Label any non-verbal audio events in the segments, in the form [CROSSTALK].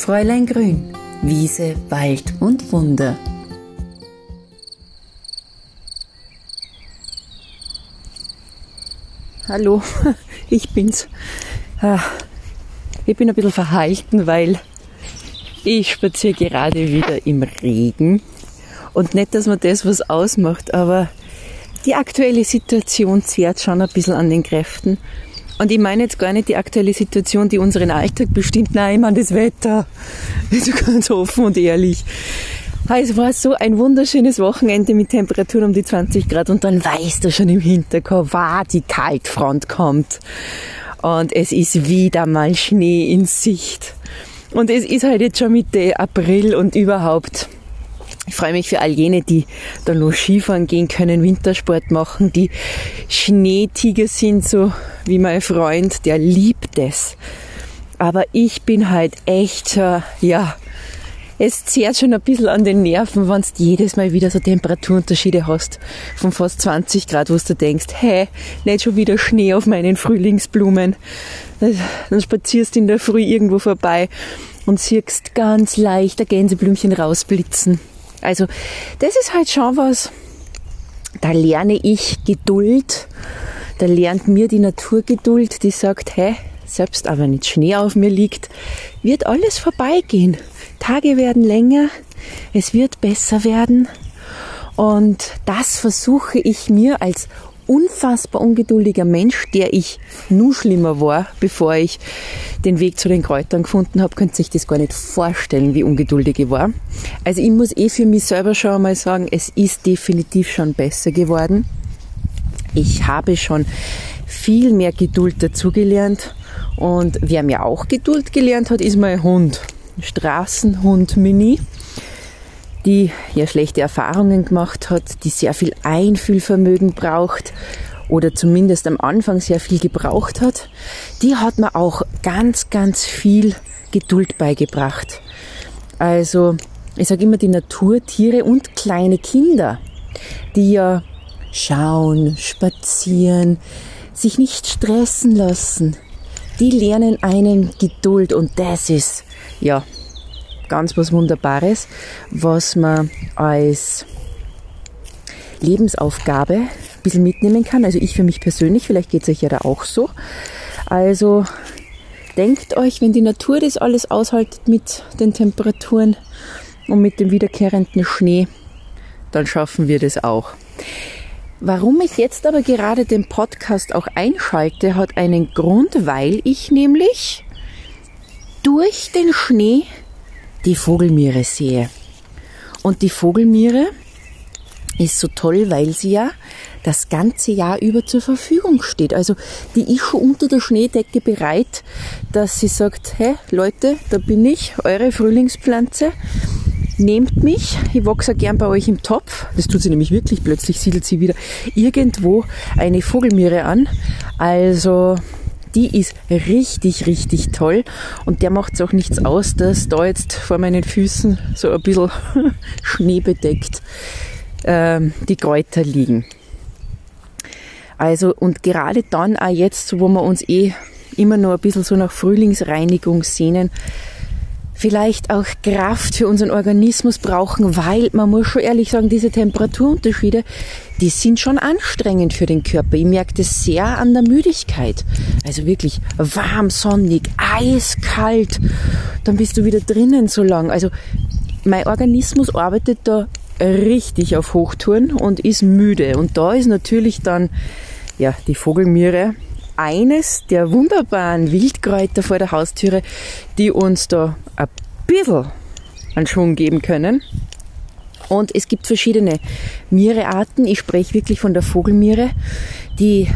Fräulein Grün, Wiese, Wald und Wunder. Hallo, [LAUGHS] ich bin's. Ah, ich bin ein bisschen verhalten, weil ich spaziere gerade wieder im Regen. Und nicht, dass man das was ausmacht, aber die aktuelle Situation zehrt schon ein bisschen an den Kräften. Und ich meine jetzt gar nicht die aktuelle Situation, die unseren Alltag bestimmt. Nein, ich meine das Wetter. [LAUGHS] Also ganz offen und ehrlich. Es war so ein wunderschönes Wochenende mit Temperaturen um die 20 Grad und dann weißt du schon im Hinterkopf, wow, die Kaltfront kommt. Und es ist wieder mal Schnee in Sicht. Und es ist halt jetzt schon Mitte April und überhaupt ich freue mich für all jene, die da nur Skifahren gehen können, Wintersport machen, die Schneetiger sind, so wie mein Freund, der liebt es. Aber ich bin halt echt, ja, es zehrt schon ein bisschen an den Nerven, wenn du jedes Mal wieder so Temperaturunterschiede hast von fast 20 Grad, wo du denkst, hä, nicht schon wieder Schnee auf meinen Frühlingsblumen. Dann spazierst du in der Früh irgendwo vorbei und siehst ganz leicht ein Gänseblümchen rausblitzen. Also das ist halt schon was, da lerne ich Geduld, da lernt mir die Natur Geduld, die sagt, hey, selbst aber nicht Schnee auf mir liegt, wird alles vorbeigehen. Tage werden länger, es wird besser werden. Und das versuche ich mir als unfassbar ungeduldiger Mensch, der ich nur schlimmer war, bevor ich den Weg zu den Kräutern gefunden habe, könnte sich das gar nicht vorstellen, wie ungeduldig ich war. Also ich muss eh für mich selber schon einmal sagen, es ist definitiv schon besser geworden. Ich habe schon viel mehr Geduld dazugelernt und wer mir auch Geduld gelernt hat, ist mein Hund. Straßenhund Mini die ja schlechte Erfahrungen gemacht hat, die sehr viel Einfühlvermögen braucht oder zumindest am Anfang sehr viel gebraucht hat, die hat mir auch ganz, ganz viel Geduld beigebracht. Also ich sage immer die Natur, Tiere und kleine Kinder, die ja schauen, spazieren, sich nicht stressen lassen, die lernen einen Geduld und das ist ja ganz was Wunderbares, was man als Lebensaufgabe ein bisschen mitnehmen kann. Also ich für mich persönlich, vielleicht geht es euch ja da auch so. Also denkt euch, wenn die Natur das alles aushaltet mit den Temperaturen und mit dem wiederkehrenden Schnee, dann schaffen wir das auch. Warum ich jetzt aber gerade den Podcast auch einschalte, hat einen Grund, weil ich nämlich durch den Schnee die Vogelmiere sehe. Und die Vogelmiere ist so toll, weil sie ja das ganze Jahr über zur Verfügung steht. Also die ist schon unter der Schneedecke bereit, dass sie sagt, hey Leute, da bin ich, eure Frühlingspflanze. Nehmt mich, ich wachse gern bei euch im Topf. Das tut sie nämlich wirklich. Plötzlich siedelt sie wieder irgendwo eine Vogelmiere an. Also die ist richtig, richtig toll und der macht es auch nichts aus, dass da jetzt vor meinen Füßen so ein bisschen [LAUGHS] schneebedeckt ähm, die Kräuter liegen. Also und gerade dann auch jetzt, wo wir uns eh immer noch ein bisschen so nach Frühlingsreinigung sehnen, vielleicht auch Kraft für unseren Organismus brauchen, weil man muss schon ehrlich sagen, diese Temperaturunterschiede, die sind schon anstrengend für den Körper. Ich merke das sehr an der Müdigkeit. Also wirklich warm, sonnig, eiskalt, dann bist du wieder drinnen so lang. Also mein Organismus arbeitet da richtig auf Hochtouren und ist müde. Und da ist natürlich dann ja die Vogelmiere eines der wunderbaren Wildkräuter vor der Haustüre, die uns da ein bisschen einen Schwung geben können. Und es gibt verschiedene Mierearten. Ich spreche wirklich von der Vogelmiere, die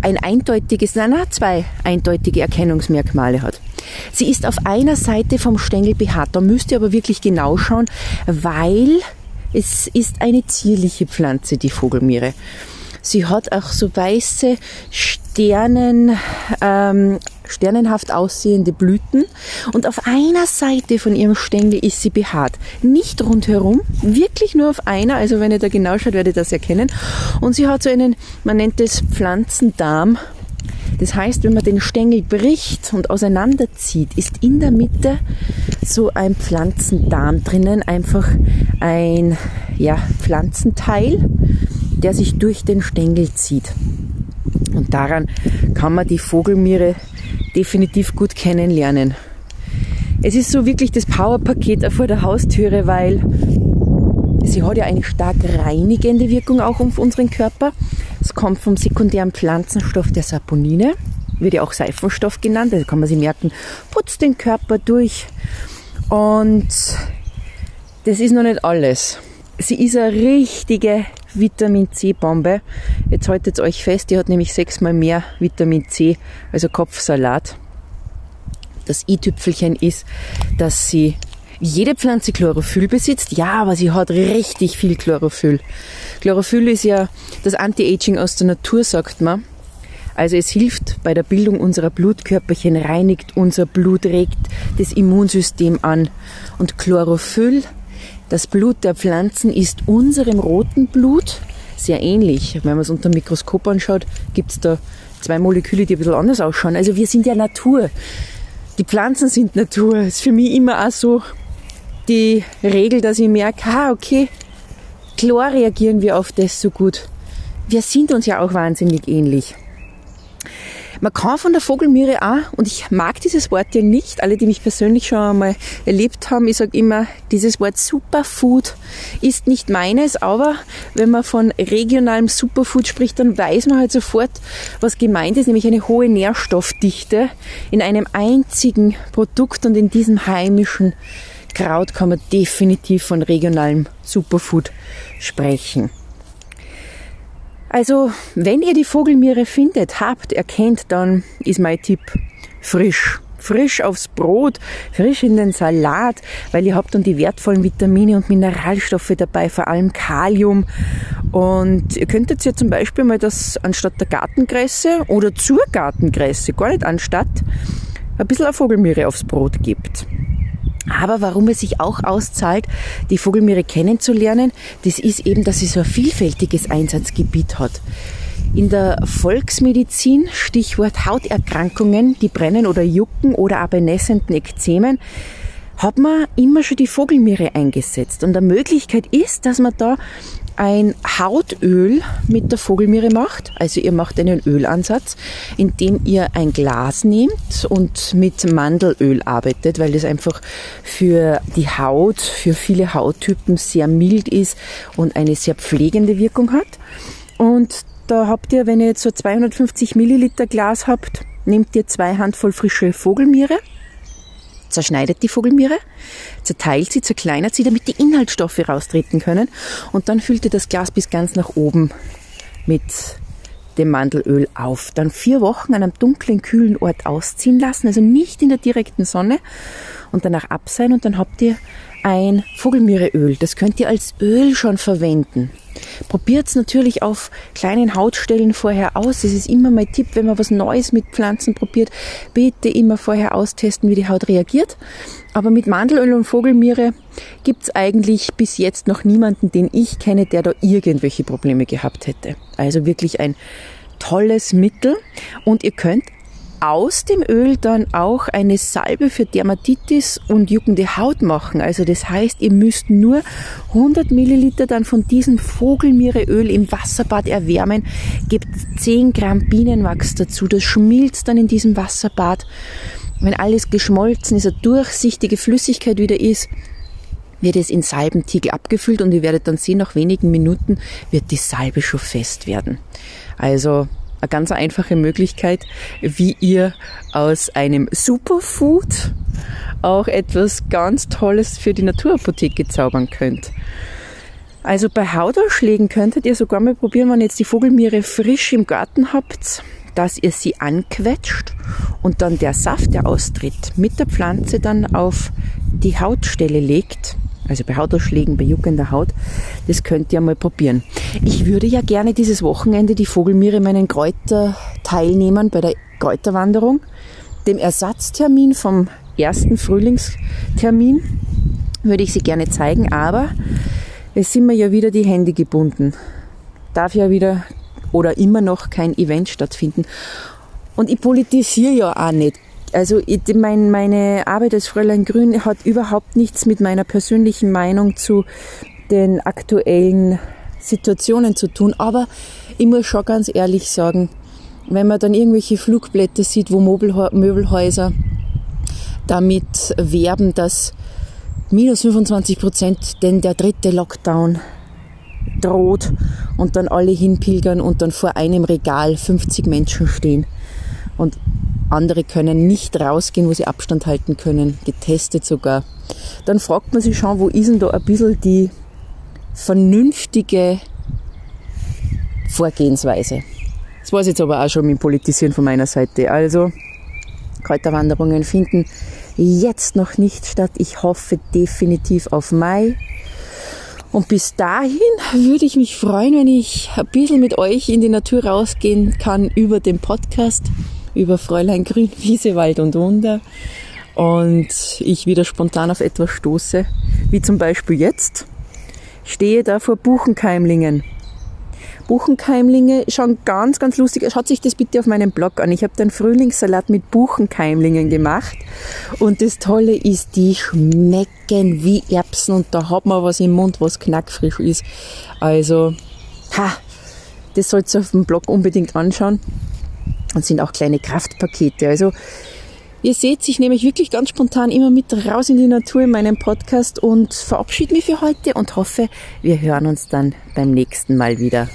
ein eindeutiges, nein, nein, zwei eindeutige Erkennungsmerkmale hat. Sie ist auf einer Seite vom Stängel behaart. Da müsst ihr aber wirklich genau schauen, weil es ist eine zierliche Pflanze, die Vogelmiere. Sie hat auch so weiße Sternen, ähm, sternenhaft aussehende Blüten und auf einer Seite von ihrem Stängel ist sie behaart. Nicht rundherum, wirklich nur auf einer, also wenn ihr da genau schaut, werdet ihr das erkennen. Und sie hat so einen, man nennt es Pflanzendarm, Das heißt, wenn man den Stängel bricht und auseinanderzieht, ist in der Mitte so ein Pflanzendarm drinnen, einfach ein ja, Pflanzenteil, der sich durch den Stängel zieht. Und daran kann man die Vogelmiere definitiv gut kennenlernen. Es ist so wirklich das Powerpaket vor der Haustüre, weil sie hat ja eine stark reinigende Wirkung auch auf unseren Körper. Es kommt vom sekundären Pflanzenstoff der Saponine, wird ja auch Seifenstoff genannt, da kann man sich merken, putzt den Körper durch. Und das ist noch nicht alles. Sie ist eine richtige Vitamin C-Bombe. Jetzt haltet euch fest, die hat nämlich sechsmal mehr Vitamin C, also Kopfsalat. Das i-Tüpfelchen ist, dass sie jede Pflanze Chlorophyll besitzt. Ja, aber sie hat richtig viel Chlorophyll. Chlorophyll ist ja das Anti-Aging aus der Natur, sagt man. Also es hilft bei der Bildung unserer Blutkörperchen, reinigt unser Blut, regt das Immunsystem an. Und Chlorophyll, das Blut der Pflanzen, ist unserem roten Blut sehr ähnlich. Wenn man es unter dem Mikroskop anschaut, gibt es da zwei Moleküle, die ein bisschen anders ausschauen. Also wir sind ja Natur. Die Pflanzen sind Natur. Ist für mich immer auch so die Regel, dass ich merke, ah, okay, klar reagieren wir auf das so gut. Wir sind uns ja auch wahnsinnig ähnlich. Man kann von der Vogelmiere auch, und ich mag dieses Wort ja nicht, alle, die mich persönlich schon einmal erlebt haben, ich sage immer, dieses Wort Superfood ist nicht meines, aber wenn man von regionalem Superfood spricht, dann weiß man halt sofort, was gemeint ist, nämlich eine hohe Nährstoffdichte in einem einzigen Produkt und in diesem heimischen Kraut kann man definitiv von regionalem Superfood sprechen. Also, wenn ihr die Vogelmiere findet, habt, erkennt, dann ist mein Tipp frisch. Frisch aufs Brot, frisch in den Salat, weil ihr habt dann die wertvollen Vitamine und Mineralstoffe dabei, vor allem Kalium. Und ihr könntet ja zum Beispiel mal das anstatt der Gartengräse oder zur Gartengräse, gar nicht anstatt, ein bisschen eine Vogelmiere aufs Brot gibt. Aber warum es sich auch auszahlt, die Vogelmiere kennenzulernen, das ist eben, dass sie so ein vielfältiges Einsatzgebiet hat. In der Volksmedizin, Stichwort Hauterkrankungen, die brennen oder jucken oder bei nässenden Ekzemen, hat man immer schon die Vogelmiere eingesetzt. Und eine Möglichkeit ist, dass man da ein Hautöl mit der Vogelmiere macht. Also ihr macht einen Ölansatz, indem ihr ein Glas nehmt und mit Mandelöl arbeitet, weil das einfach für die Haut, für viele Hauttypen sehr mild ist und eine sehr pflegende Wirkung hat. Und da habt ihr, wenn ihr jetzt so 250 Milliliter Glas habt, nehmt ihr zwei Handvoll frische Vogelmiere zerschneidet die Vogelmiere, zerteilt sie, zerkleinert sie, damit die Inhaltsstoffe raustreten können und dann füllt ihr das Glas bis ganz nach oben mit dem Mandelöl auf. Dann vier Wochen an einem dunklen, kühlen Ort ausziehen lassen, also nicht in der direkten Sonne und danach ab sein und dann habt ihr ein Vogelmiereöl. Das könnt ihr als Öl schon verwenden. Probiert es natürlich auf kleinen Hautstellen vorher aus. Das ist immer mein Tipp, wenn man was Neues mit Pflanzen probiert. Bitte immer vorher austesten, wie die Haut reagiert. Aber mit Mandelöl und Vogelmiere gibt es eigentlich bis jetzt noch niemanden, den ich kenne, der da irgendwelche Probleme gehabt hätte. Also wirklich ein tolles Mittel. Und ihr könnt aus dem Öl dann auch eine Salbe für Dermatitis und juckende Haut machen. Also das heißt, ihr müsst nur 100 Milliliter dann von diesem Vogelmiereöl im Wasserbad erwärmen, gebt 10 Gramm Bienenwachs dazu, das schmilzt dann in diesem Wasserbad. Wenn alles geschmolzen ist, eine durchsichtige Flüssigkeit wieder ist, wird es in Salbentiegel abgefüllt und ihr werdet dann sehen, nach wenigen Minuten wird die Salbe schon fest werden. Also eine ganz einfache Möglichkeit, wie ihr aus einem Superfood auch etwas ganz Tolles für die Naturapotheke zaubern könnt. Also bei Hautausschlägen könntet ihr sogar mal probieren, wenn ihr jetzt die Vogelmiere frisch im Garten habt, dass ihr sie anquetscht und dann der Saft, der austritt, mit der Pflanze dann auf die Hautstelle legt also bei Hautausschlägen, bei juckender Haut. Das könnt ihr mal probieren. Ich würde ja gerne dieses Wochenende die Vogelmiere meinen Kräuter teilnehmen bei der Kräuterwanderung, dem Ersatztermin vom ersten Frühlingstermin würde ich sie gerne zeigen, aber es sind mir ja wieder die Hände gebunden. Darf ja wieder oder immer noch kein Event stattfinden. Und ich politisiere ja auch nicht. Also ich, mein, meine Arbeit als Fräulein Grün hat überhaupt nichts mit meiner persönlichen Meinung zu den aktuellen Situationen zu tun. Aber ich muss schon ganz ehrlich sagen, wenn man dann irgendwelche Flugblätter sieht, wo Möbelhäuser damit werben, dass minus 25 Prozent denn der dritte Lockdown droht und dann alle hinpilgern und dann vor einem Regal 50 Menschen stehen und andere können nicht rausgehen, wo sie Abstand halten können, getestet sogar. Dann fragt man sich schon, wo ist denn da ein bisschen die vernünftige Vorgehensweise? Das war es jetzt aber auch schon mit dem Politisieren von meiner Seite. Also, Kräuterwanderungen finden jetzt noch nicht statt. Ich hoffe definitiv auf Mai. Und bis dahin würde ich mich freuen, wenn ich ein bisschen mit euch in die Natur rausgehen kann über den Podcast, über Fräulein Grün, Wiese, Wald und Wunder. Und ich wieder spontan auf etwas stoße, wie zum Beispiel jetzt. Stehe da vor Buchenkeimlingen. Buchenkeimlinge schon ganz, ganz lustig. Schaut sich das bitte auf meinem Blog an. Ich habe den Frühlingssalat mit Buchenkeimlingen gemacht. Und das Tolle ist, die schmecken wie Erbsen und da hat man was im Mund, was knackfrisch ist. Also, ha, das sollst du auf dem Blog unbedingt anschauen. Und sind auch kleine Kraftpakete. Also, Ihr seht, ich nehme mich wirklich ganz spontan immer mit raus in die Natur in meinem Podcast und verabschiede mich für heute und hoffe, wir hören uns dann beim nächsten Mal wieder.